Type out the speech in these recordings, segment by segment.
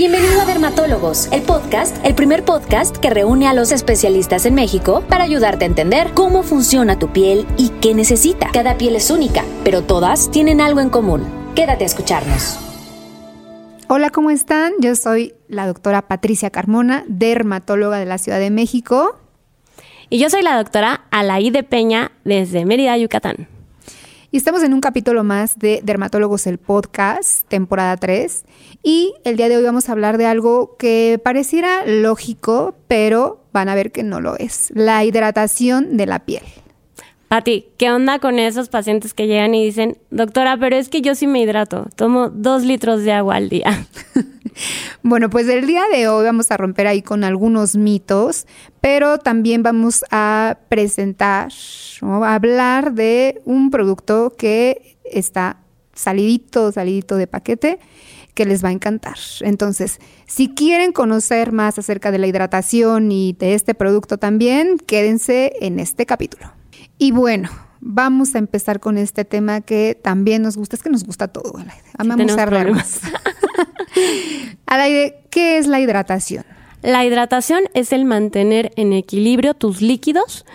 Bienvenido a Dermatólogos, el podcast, el primer podcast que reúne a los especialistas en México para ayudarte a entender cómo funciona tu piel y qué necesita. Cada piel es única, pero todas tienen algo en común. Quédate a escucharnos. Hola, ¿cómo están? Yo soy la doctora Patricia Carmona, dermatóloga de la Ciudad de México. Y yo soy la doctora Alaide Peña desde Mérida, Yucatán. Y estamos en un capítulo más de Dermatólogos el Podcast, temporada 3. Y el día de hoy vamos a hablar de algo que pareciera lógico, pero van a ver que no lo es. La hidratación de la piel. Pati, ¿qué onda con esos pacientes que llegan y dicen, doctora, pero es que yo sí me hidrato, tomo dos litros de agua al día? bueno, pues el día de hoy vamos a romper ahí con algunos mitos, pero también vamos a presentar, o a hablar de un producto que está salidito, salidito de paquete que les va a encantar. Entonces, si quieren conocer más acerca de la hidratación y de este producto también, quédense en este capítulo. Y bueno, vamos a empezar con este tema que también nos gusta, es que nos gusta todo, Alaide. Amamos a más. Alaide, ¿qué es la hidratación? La hidratación es el mantener en equilibrio tus líquidos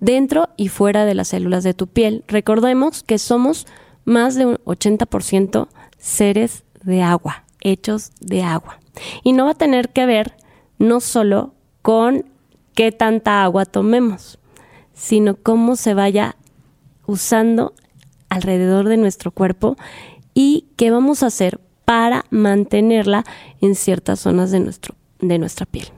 dentro y fuera de las células de tu piel. Recordemos que somos más de un 80% seres de agua, hechos de agua. Y no va a tener que ver no solo con qué tanta agua tomemos, sino cómo se vaya usando alrededor de nuestro cuerpo y qué vamos a hacer para mantenerla en ciertas zonas de, nuestro, de nuestra piel.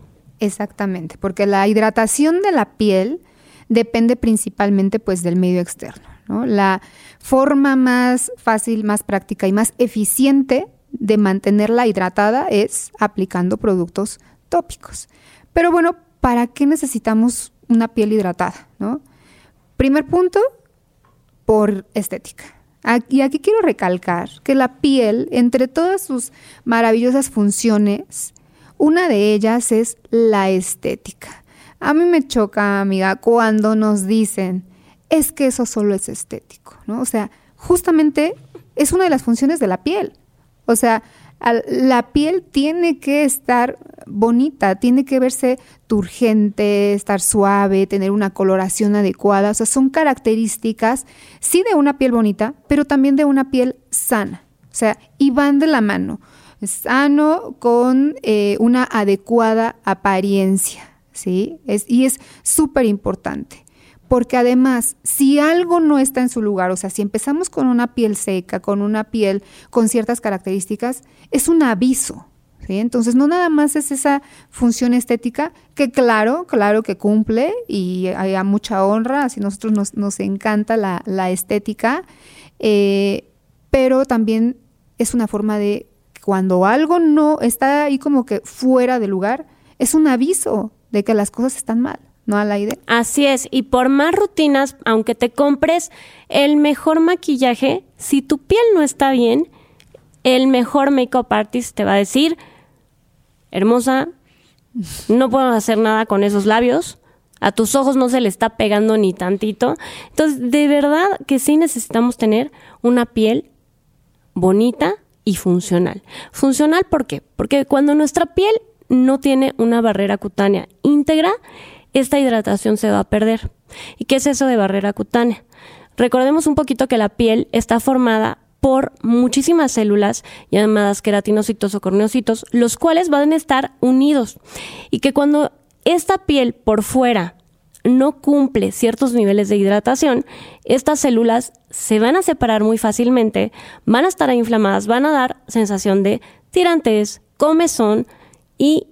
Exactamente, porque la hidratación de la piel depende principalmente pues del medio externo. La forma más fácil, más práctica y más eficiente de mantenerla hidratada es aplicando productos tópicos. Pero bueno, ¿para qué necesitamos una piel hidratada, ¿no? Primer punto, por estética. Y aquí quiero recalcar que la piel, entre todas sus maravillosas funciones, una de ellas es la estética. A mí me choca, amiga, cuando nos dicen, es que eso solo es estético, ¿no? O sea, justamente es una de las funciones de la piel. O sea, la piel tiene que estar bonita, tiene que verse turgente, estar suave, tener una coloración adecuada. O sea, son características, sí, de una piel bonita, pero también de una piel sana. O sea, y van de la mano. Sano con eh, una adecuada apariencia, ¿sí? Es, y es súper importante. Porque además, si algo no está en su lugar, o sea, si empezamos con una piel seca, con una piel con ciertas características, es un aviso. Entonces, no nada más es esa función estética, que claro, claro que cumple y hay mucha honra, así nosotros nos, encanta la, la estética, eh, pero también es una forma de cuando algo no está ahí como que fuera de lugar, es un aviso de que las cosas están mal. ¿No, Alaide? Así es, y por más rutinas, aunque te compres el mejor maquillaje, si tu piel no está bien, el mejor makeup artist te va a decir, hermosa, no puedo hacer nada con esos labios, a tus ojos no se le está pegando ni tantito. Entonces, de verdad que sí necesitamos tener una piel bonita y funcional. Funcional, ¿por qué? Porque cuando nuestra piel no tiene una barrera cutánea íntegra, esta hidratación se va a perder. ¿Y qué es eso de barrera cutánea? Recordemos un poquito que la piel está formada por muchísimas células llamadas queratinocitos o corneocitos, los cuales van a estar unidos. Y que cuando esta piel por fuera no cumple ciertos niveles de hidratación, estas células se van a separar muy fácilmente, van a estar inflamadas, van a dar sensación de tirantes, comezón y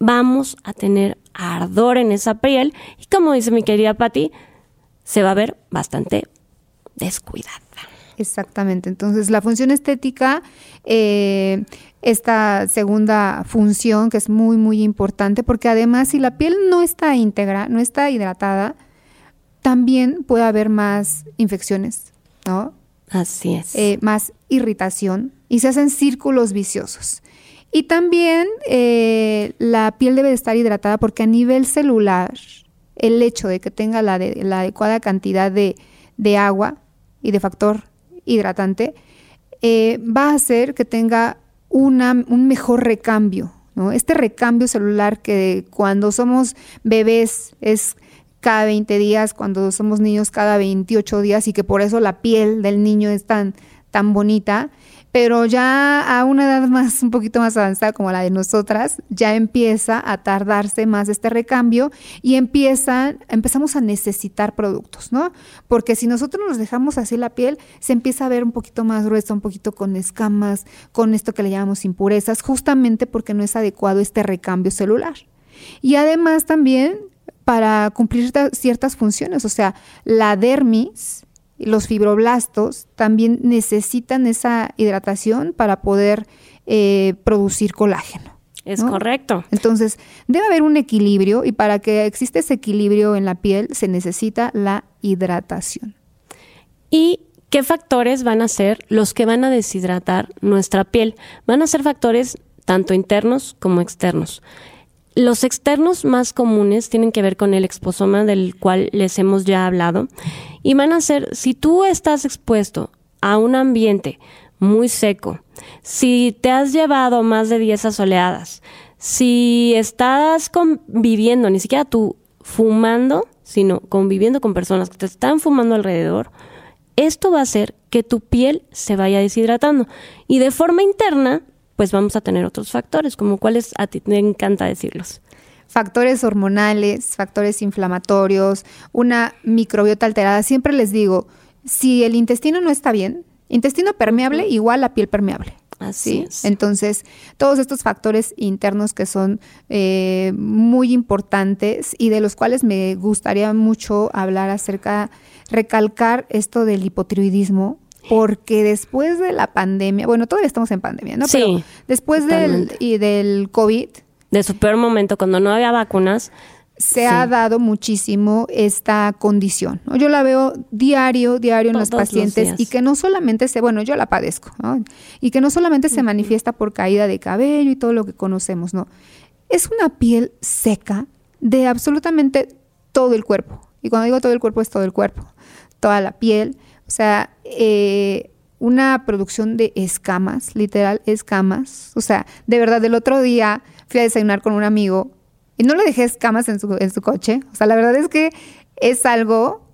vamos a tener ardor en esa piel y como dice mi querida Patti, se va a ver bastante descuidada. Exactamente. Entonces, la función estética, eh, esta segunda función que es muy, muy importante, porque además si la piel no está íntegra, no está hidratada, también puede haber más infecciones, ¿no? Así es. Eh, más irritación y se hacen círculos viciosos. Y también eh, la piel debe estar hidratada porque a nivel celular, el hecho de que tenga la, la adecuada cantidad de, agua y de factor hidratante eh, va a hacer que tenga una, un mejor recambio ¿no? Este recambio celular que cuando somos bebés es cada 20 días, cuando somos niños cada 28 días y que por eso la piel del niño es tan, tan bonita, pero ya a una edad más, un poquito más avanzada como la de nosotras, ya empieza a tardarse más este recambio y empiezan, empezamos a necesitar productos, ¿no? Porque si nosotros nos dejamos así la piel, se empieza a ver un poquito más gruesa, un poquito con escamas, con esto que le llamamos impurezas, justamente porque no es adecuado este recambio celular. Y además también para cumplir ciertas funciones, o sea, la dermis los fibroblastos también necesitan esa hidratación para poder eh, producir colágeno. Es correcto. Entonces, debe haber un equilibrio y para que exista ese equilibrio en la piel se necesita la hidratación. ¿Y qué factores van a ser los que van a deshidratar nuestra piel? Van a ser factores tanto internos como externos. Los externos más comunes tienen que ver con el exposoma del cual les hemos ya hablado y van a ser, si tú estás expuesto a un ambiente muy seco, si te has llevado más de 10 asoleadas, si estás conviviendo, ni siquiera tú fumando, sino conviviendo con personas que te están fumando alrededor, esto va a hacer que tu piel se vaya deshidratando. Y de forma interna, pues vamos a tener otros factores, como cuáles a ti te encanta decirlos. Factores hormonales, factores inflamatorios, una microbiota alterada. Siempre les digo, si el intestino no está bien, intestino permeable igual a piel permeable. Así es. Entonces, todos estos factores internos que son eh, muy importantes y de los cuales me gustaría mucho hablar acerca, recalcar esto del hipotiroidismo, porque después de la pandemia, bueno, todavía estamos en pandemia, ¿no? Sí, Pero después del, y del COVID. De su peor momento, cuando no había vacunas. Se ha dado muchísimo esta condición. ¿no? Yo la veo diario, diario en los pacientes y que no solamente se, bueno, yo la padezco, ¿no? Y que no solamente se manifiesta por caída de cabello y todo lo que conocemos, ¿no? Es una piel seca de absolutamente todo el cuerpo. Y cuando digo todo el cuerpo es todo el cuerpo, toda la piel o sea, eh, una producción de escamas, literal, escamas. O sea, de verdad, el otro día fui a desayunar con un amigo y no le dejé escamas en su, en su coche. O sea, la verdad es que es algo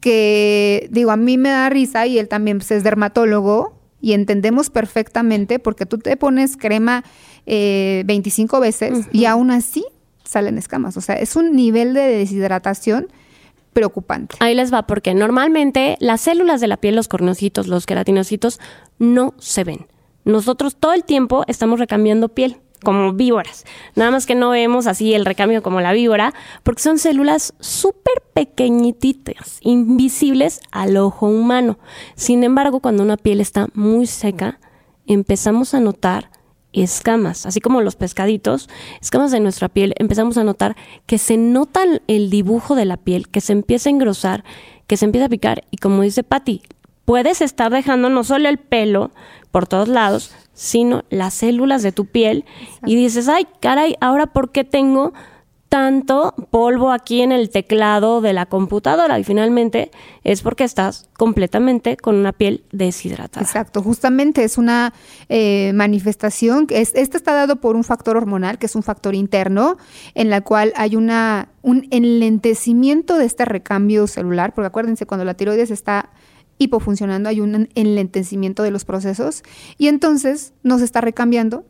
que, digo, a mí me da risa y él también pues, es dermatólogo y entendemos perfectamente porque tú te pones crema eh, 25 veces y aún así salen escamas. O sea, es un nivel de deshidratación preocupante. Ahí les va, porque normalmente las células de la piel, los cornocitos, los queratinocitos, no se ven. Nosotros todo el tiempo estamos recambiando piel como víboras. Nada más que no vemos así el recambio como la víbora, porque son células súper pequeñititas, invisibles al ojo humano. Sin embargo, cuando una piel está muy seca, empezamos a notar escamas, así como los pescaditos, escamas de nuestra piel, empezamos a notar que se nota el dibujo de la piel, que se empieza a engrosar, que se empieza a picar y como dice Patti, puedes estar dejando no solo el pelo por todos lados, sino las células de tu piel y dices, ay, caray, ahora ¿por qué tengo tanto polvo aquí en el teclado de la computadora y finalmente es porque estás completamente con una piel deshidratada. Exacto, justamente es una eh, manifestación, es, este está dado por un factor hormonal, que es un factor interno, en la cual hay una, un enlentecimiento de este recambio celular, porque acuérdense, cuando la tiroides está hipofuncionando hay un enlentecimiento de los procesos y entonces no se está recambiando,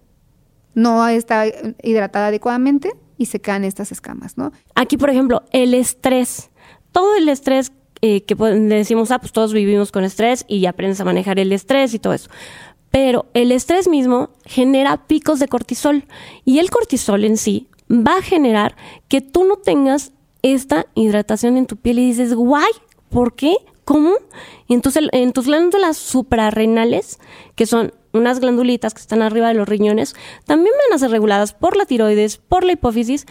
no está hidratada adecuadamente y se caen estas escamas, ¿no? Aquí, por ejemplo, el estrés. Todo el estrés eh, que decimos, ah, pues todos vivimos con estrés y aprendes a manejar el estrés y todo eso. Pero el estrés mismo genera picos de cortisol y el cortisol en sí va a generar que tú no tengas esta hidratación en tu piel y dices, guay, ¿por qué? ¿Cómo? Y entonces en tus glándulas suprarrenales, que son unas glandulitas que están arriba de los riñones, también van a ser reguladas por la tiroides, por la hipófisis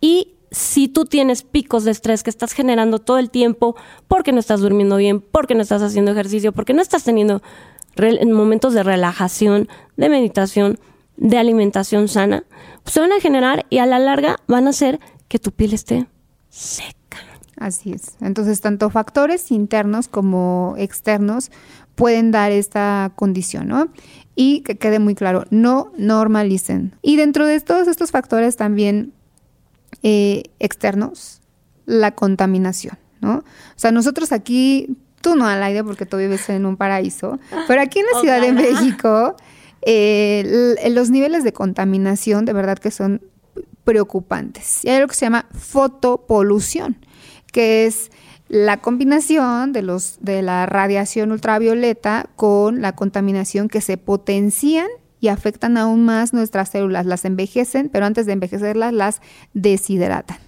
y si tú tienes picos de estrés que estás generando todo el tiempo porque no estás durmiendo bien, porque no estás haciendo ejercicio, porque no estás teniendo momentos de relajación, de meditación, de alimentación sana, pues se van a generar y a la larga van a hacer que tu piel esté seca. Así es. Entonces, tanto factores internos como externos pueden dar esta condición, ¿no? Y que quede muy claro, no normalicen. Y dentro de todos estos factores también eh, externos, la contaminación, ¿no? O sea, nosotros aquí, tú no al aire porque tú vives en un paraíso, pero aquí en la Ciudad de México, eh, los niveles de contaminación de verdad que son preocupantes. Y hay algo que se llama fotopolución, que es la combinación de, los, de la radiación ultravioleta con la contaminación que se potencian y afectan aún más nuestras células, las envejecen, pero antes de envejecerlas las deshidratan.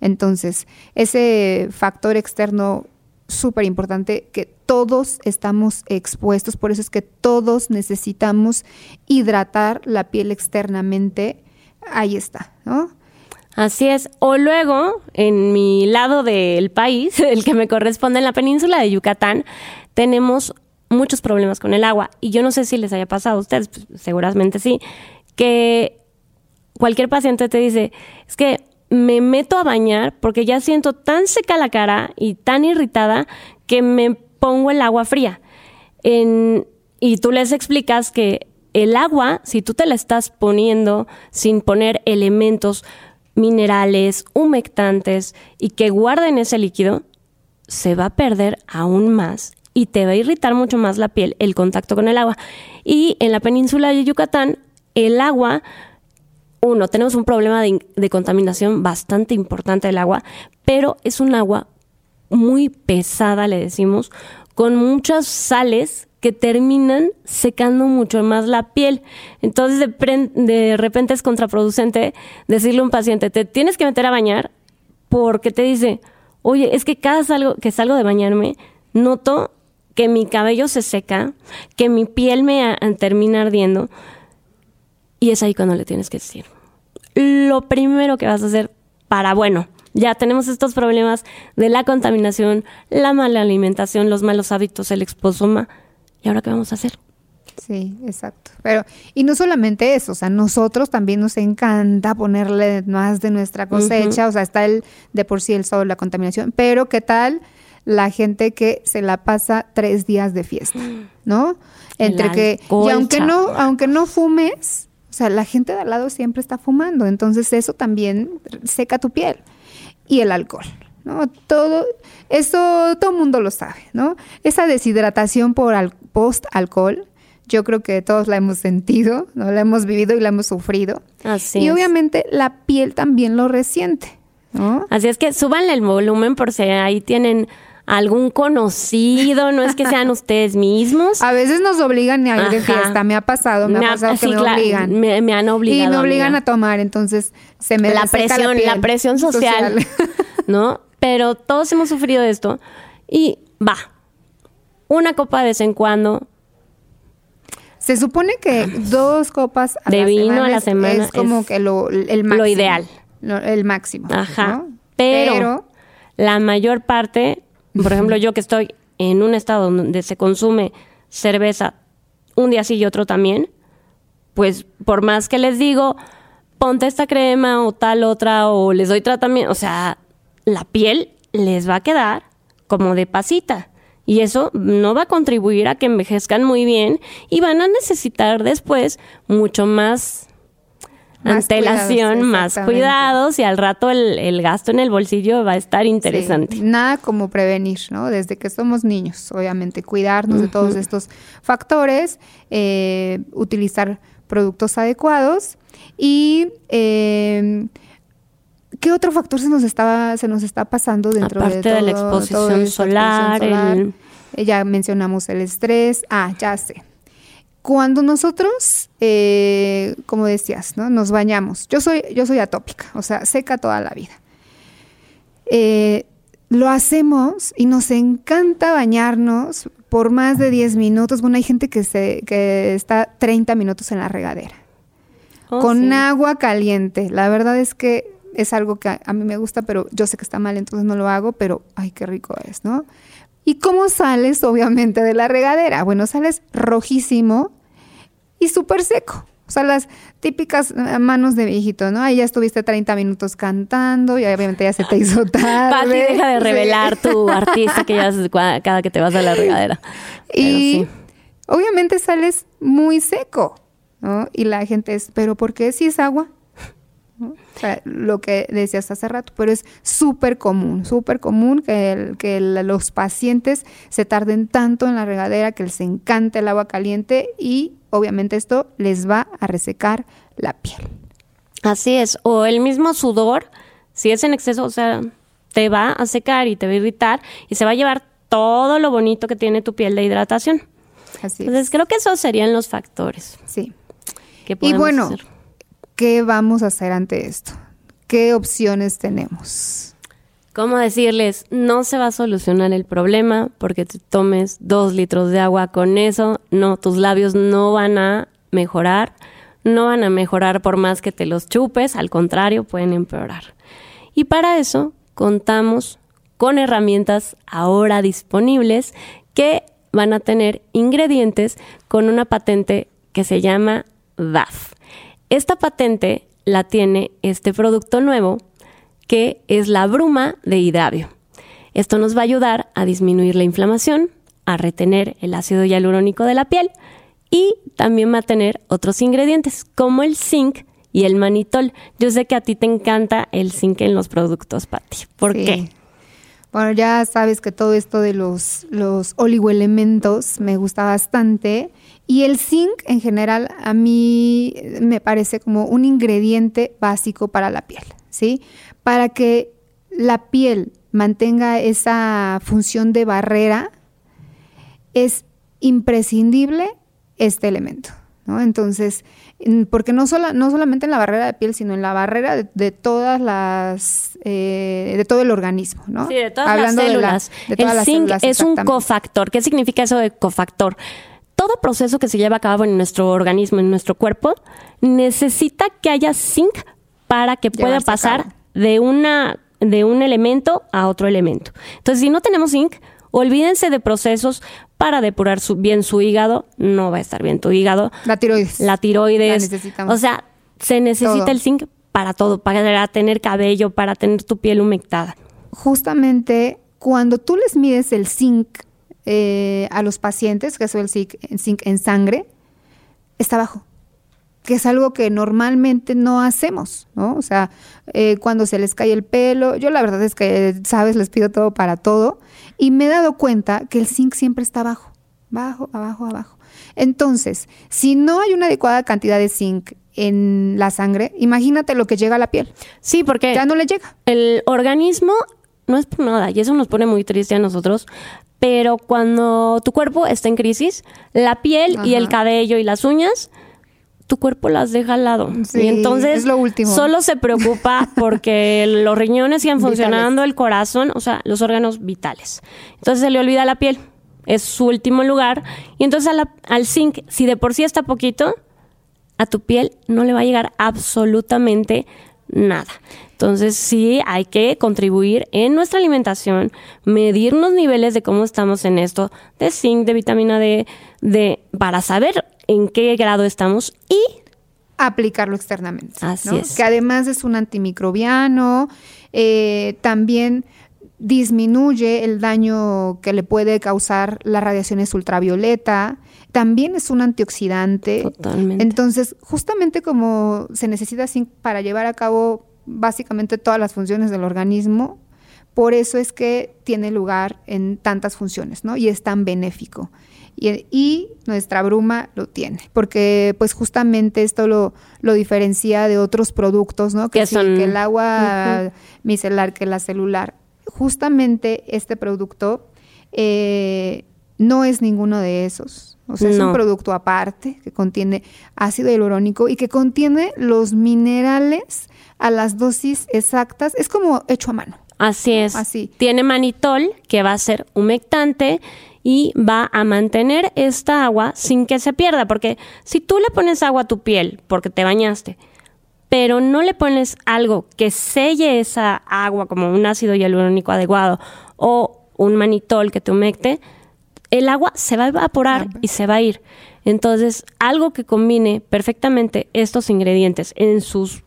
Entonces, ese factor externo súper importante que todos estamos expuestos, por eso es que todos necesitamos hidratar la piel externamente, ahí está, ¿no? Así es. O luego, en mi lado del país, el que me corresponde en la península de Yucatán, tenemos muchos problemas con el agua. Y yo no sé si les haya pasado a ustedes, pues, seguramente sí, que cualquier paciente te dice, es que me meto a bañar porque ya siento tan seca la cara y tan irritada que me pongo el agua fría. y tú les explicas que el agua, si tú te la estás poniendo sin poner elementos minerales, humectantes y que guarden ese líquido, se va a perder aún más y te va a irritar mucho más la piel el contacto con el agua. Y en la península de Yucatán, el agua, uno, tenemos un problema de, de contaminación bastante importante del agua, pero es un agua muy pesada, le decimos, con muchas sales que terminan secando mucho más la piel. Entonces, de, repente es contraproducente decirle a un paciente, te tienes que meter a bañar porque te dice, oye, es que cada salgo, que salgo de bañarme, noto que mi cabello se seca, que mi piel me termina ardiendo. Y es ahí cuando le tienes que decir, lo primero que vas a hacer para, bueno, ya tenemos estos problemas de la contaminación, la mala alimentación, los malos hábitos, el exposoma ¿Y ahora qué vamos a hacer? Sí, exacto. Pero, y no solamente eso, o sea, nosotros también nos encanta ponerle más de nuestra cosecha, o sea, está el de por sí el sol, la contaminación, pero ¿qué tal la gente que se la pasa tres días de fiesta, ¿no? Entre que, y aunque no, aunque no fumes, o sea, la gente de al lado siempre está fumando, entonces eso también seca tu piel. Y el alcohol, ¿no? Todo, eso todo el mundo lo sabe, ¿no? Esa deshidratación por post-alcohol, yo creo que todos la hemos sentido, ¿no? La hemos vivido y la hemos sufrido. Así y obviamente la piel también lo resiente, ¿no? Así es que súbanle el volumen por si ahí tienen algún conocido, no es que sean ustedes mismos. A veces nos obligan a ir de fiesta, me ha pasado, me, ha pasado que me obligan. Me, han obligado. Y me obligan a tomar, entonces se me la presión, la, presión social, ¿no? Pero todos hemos sufrido esto. Y va, una copa de vez en cuando. Se supone que dos copas de vino a la semana es como que lo, el máximo, lo ideal. el máximo. Ajá. Pero, la mayor parte, por ejemplo, yo que estoy en un estado donde se consume cerveza un día sí y otro también, pues por más que les digo, ponte esta crema o tal otra o les doy tratamiento, o sea, la piel les va a quedar como de pasita. Y eso no va a contribuir a que envejezcan muy bien y van a necesitar después mucho más, antelación, más cuidados y al rato el, gasto en el bolsillo va a estar interesante. nada como prevenir, ¿no? Desde que somos niños, obviamente, cuidarnos de todos estos factores, eh, utilizar productos adecuados y... Eh, ¿Qué otro factor se nos estaba se nos está pasando dentro de, todo, la exposición solar? Eh, ya mencionamos el estrés. Ah, ya sé. Cuando nosotros, eh, como decías, ¿no? nos bañamos, yo soy, yo soy atópica, o sea, seca toda la vida. Eh, lo hacemos y nos encanta bañarnos por más de 10 minutos. Bueno, hay gente que, se, que está 30 minutos en la regadera. Oh, con agua caliente. La verdad es que es algo que a, mí me gusta, pero yo sé que está mal, entonces no lo hago, pero ay, qué rico es, ¿no? ¿Y cómo sales, obviamente, de la regadera? Bueno, sales rojísimo y súper seco. O sea, las típicas eh, manos de viejito, ¿no? Ahí ya estuviste 30 minutos cantando y obviamente ya se te hizo tarde. Pati, deja de revelar tu artista que llevas cada que te vas a la regadera. y obviamente sales muy seco, ¿no? Y la gente es, pero ¿por qué si es agua? ¿No? O sea, lo que decías hace rato, pero es súper común, súper común que, el- que el- los pacientes se tarden tanto en la regadera, que les encante el agua caliente y obviamente esto les va a resecar la piel. Así es. O el mismo sudor, si es en exceso, o sea, te va a secar y te va a irritar y se va a llevar todo lo bonito que tiene tu piel de hidratación. Así Entonces, es. creo que esos serían los factores Sí. que Y bueno, hacer. ¿Qué vamos a hacer ante esto? ¿Qué opciones tenemos? ¿Cómo decirles? No se va a solucionar el problema porque te tomes dos litros de agua con eso. No, tus labios no van a mejorar. No van a mejorar por más que te los chupes. Al contrario, pueden empeorar. Y para eso contamos con herramientas ahora disponibles que van a tener ingredientes con una patente que se llama DAF. Esta patente la tiene este producto nuevo que es la bruma de hidrabio. Esto nos va a ayudar a disminuir la inflamación, a retener el ácido hialurónico de la piel y también va a tener otros ingredientes como el zinc y el manitol. Yo sé que a ti te encanta el zinc en los productos, Patti. ¿Por Sí. qué? Bueno, ya sabes que todo esto de los, oligoelementos me gusta bastante. Y el zinc en general a mí me parece como un ingrediente básico para la piel, ¿sí? Para que la piel mantenga esa función de barrera, es imprescindible este elemento. ¿no? Entonces, en- porque no, sola- no solamente en la barrera de piel, sino en la barrera de, de todas las, eh, de todo el organismo, ¿no? Sí, de todas Hablando las de la- células. de todas el las zinc células, es un cofactor. ¿Qué significa eso de cofactor? Todo proceso que se lleva a cabo en nuestro organismo, en nuestro cuerpo, necesita que haya zinc para que pueda Llevarse pasar de una de un elemento a otro elemento. Entonces, si no tenemos zinc, olvídense de procesos para depurar su- bien su hígado, no va a estar bien tu hígado, La tiroides. la tiroides, La necesitamos. o sea, se necesita Todo. el zinc para todo, para tener cabello, para tener tu piel humectada. justamente cuando tú les mides el zinc eh, a los pacientes, que es el zinc, el zinc en sangre, está bajo, que es algo que normalmente no hacemos, ¿no? O sea, eh, cuando se les cae el pelo, yo la verdad es que, sabes, les pido todo para todo, y me he dado cuenta que el zinc siempre está bajo, bajo, abajo, abajo. Entonces, si no hay una adecuada cantidad de zinc en la sangre, imagínate lo que llega a la piel, Sí, porque ya no le llega. el organismo no es por nada y eso nos pone muy triste a nosotros, pero cuando tu cuerpo está en crisis, la piel y el cabello y las uñas, tu cuerpo las deja al lado. Sí, y entonces es lo último. solo se preocupa porque los riñones sigan funcionando, el corazón, o sea, los órganos vitales. Entonces se le olvida la piel. Es su último lugar. Y entonces la- al zinc, si de por sí está poquito, a tu piel no le va a llegar absolutamente nada. Entonces sí hay que contribuir en nuestra alimentación, medir los niveles de cómo estamos en esto, de zinc, de vitamina D, de, para saber en qué grado estamos y aplicarlo externamente. Así ¿no? es. Que además es un antimicrobiano, eh, también disminuye el daño que le puede causar las radiaciones ultravioleta, también es un antioxidante. Totalmente. Entonces, justamente como se necesita zinc para llevar a cabo básicamente todas las funciones del organismo, por eso es que tiene lugar en tantas funciones, ¿no? Y es tan benéfico. Y, y nuestra bruma lo tiene, porque pues justamente esto lo, lo diferencia de otros productos, ¿no? Que, sí, son- que el agua micelar, que la celular. Justamente este producto eh, no es ninguno de esos. O sea, es un producto aparte que contiene ácido hialurónico y que contiene los minerales a las dosis exactas. Es como hecho a mano. Así es. Así. Tiene manitol, que va a ser humectante y va a mantener esta agua sin que se pierda. Porque si tú le pones agua a tu piel porque te bañaste, pero no le pones algo que selle esa agua como un ácido hialurónico adecuado o un manitol que te humecte, el agua se va a evaporar y se va a ir. Entonces, algo que combine perfectamente estos ingredientes en sus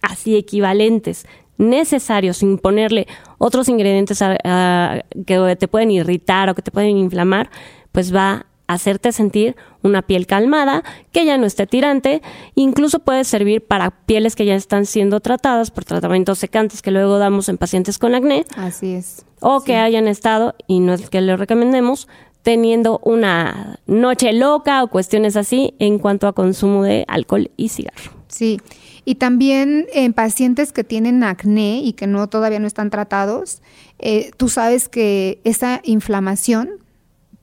así equivalentes necesarios sin ponerle otros ingredientes a- a- que te pueden irritar o que te pueden inflamar, pues va a hacerte sentir una piel calmada, que ya no esté tirante, incluso puede servir para pieles que ya están siendo tratadas por tratamientos secantes que luego damos en pacientes con acné. Así es. O que hayan estado, y no es que le recomendemos, teniendo una noche loca o cuestiones así en cuanto a consumo de alcohol y cigarro. Sí, y también en pacientes que tienen acné y que no todavía no están tratados, eh, tú sabes que esa inflamación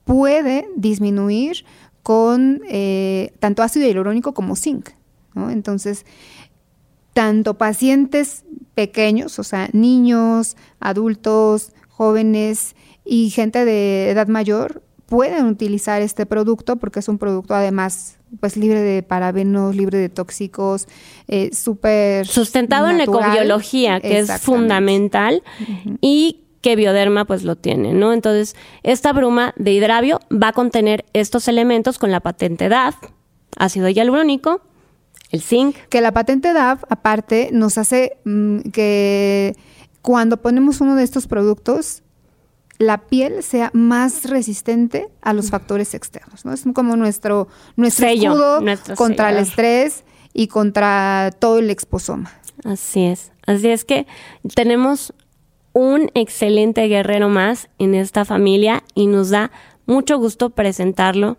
puede disminuir con eh, tanto ácido hialurónico como zinc. Entonces, tanto pacientes pequeños, o sea, niños, adultos, jóvenes y gente de edad mayor pueden utilizar este producto porque es un producto además pues libre de parabenos, libre de tóxicos, eh, súper sustentado en ecobiología, que es fundamental y que Bioderma pues lo tiene, ¿no? Entonces, esta bruma de hidravio va a contener estos elementos con la patente DAF, ácido hialurónico, el zinc. Que la patente DAF, aparte, nos hace mm, que cuando ponemos uno de estos productos, la piel sea más resistente a los factores externos, ¿no? Es como nuestro, nuestro escudo contra el estrés y contra todo el exposoma. Así es. Así es que tenemos un excelente guerrero más en esta familia y nos da mucho gusto presentarlo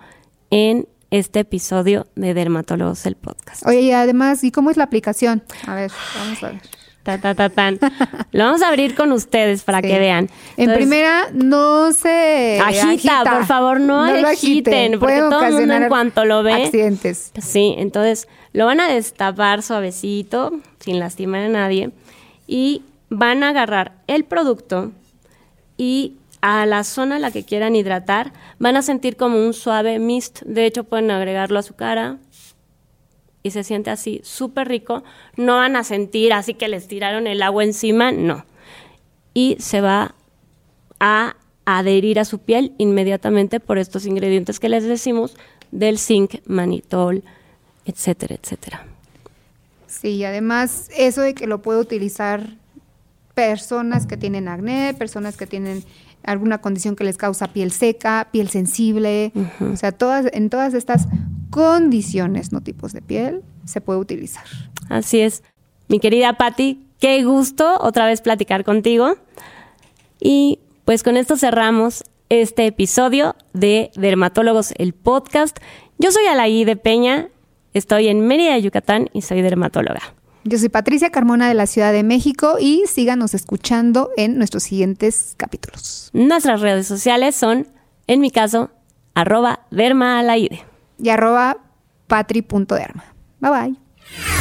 en este episodio de Dermatólogos el Podcast. Oye, y además, ¿y cómo es la aplicación? A ver, vamos a ver. Lo vamos a abrir con ustedes para que vean. en primera, no se agita, por favor, no, agiten, porque todo el mundo en cuanto lo ve. Accidentes. Sí, entonces lo van a destapar suavecito, sin lastimar a nadie, y van a agarrar el producto y a la zona a la que quieran hidratar, van a sentir como un suave mist. De hecho, pueden agregarlo a su cara, y se siente así súper rico, no van a sentir así que les tiraron el agua encima, no. Y se va a adherir a su piel inmediatamente por estos ingredientes que les decimos del zinc, manitol, etcétera, etcétera. Sí, además eso de que lo puede utilizar personas que tienen acné, personas que tienen alguna condición que les causa piel seca, piel sensible, o sea, todas en todas estas condiciones, no tipos de piel, se puede utilizar. Así es. Mi querida Patti, qué gusto otra vez platicar contigo. Y pues con esto cerramos este episodio de Dermatólogos, el podcast. Yo soy Alaí de Peña, estoy en Mérida, Yucatán y soy dermatóloga. Yo soy Patricia Carmona de la Ciudad de México y síganos escuchando en nuestros siguientes capítulos. Nuestras redes sociales son, en mi caso, arroba dermaalaide y arroba patri.derma. Bye bye.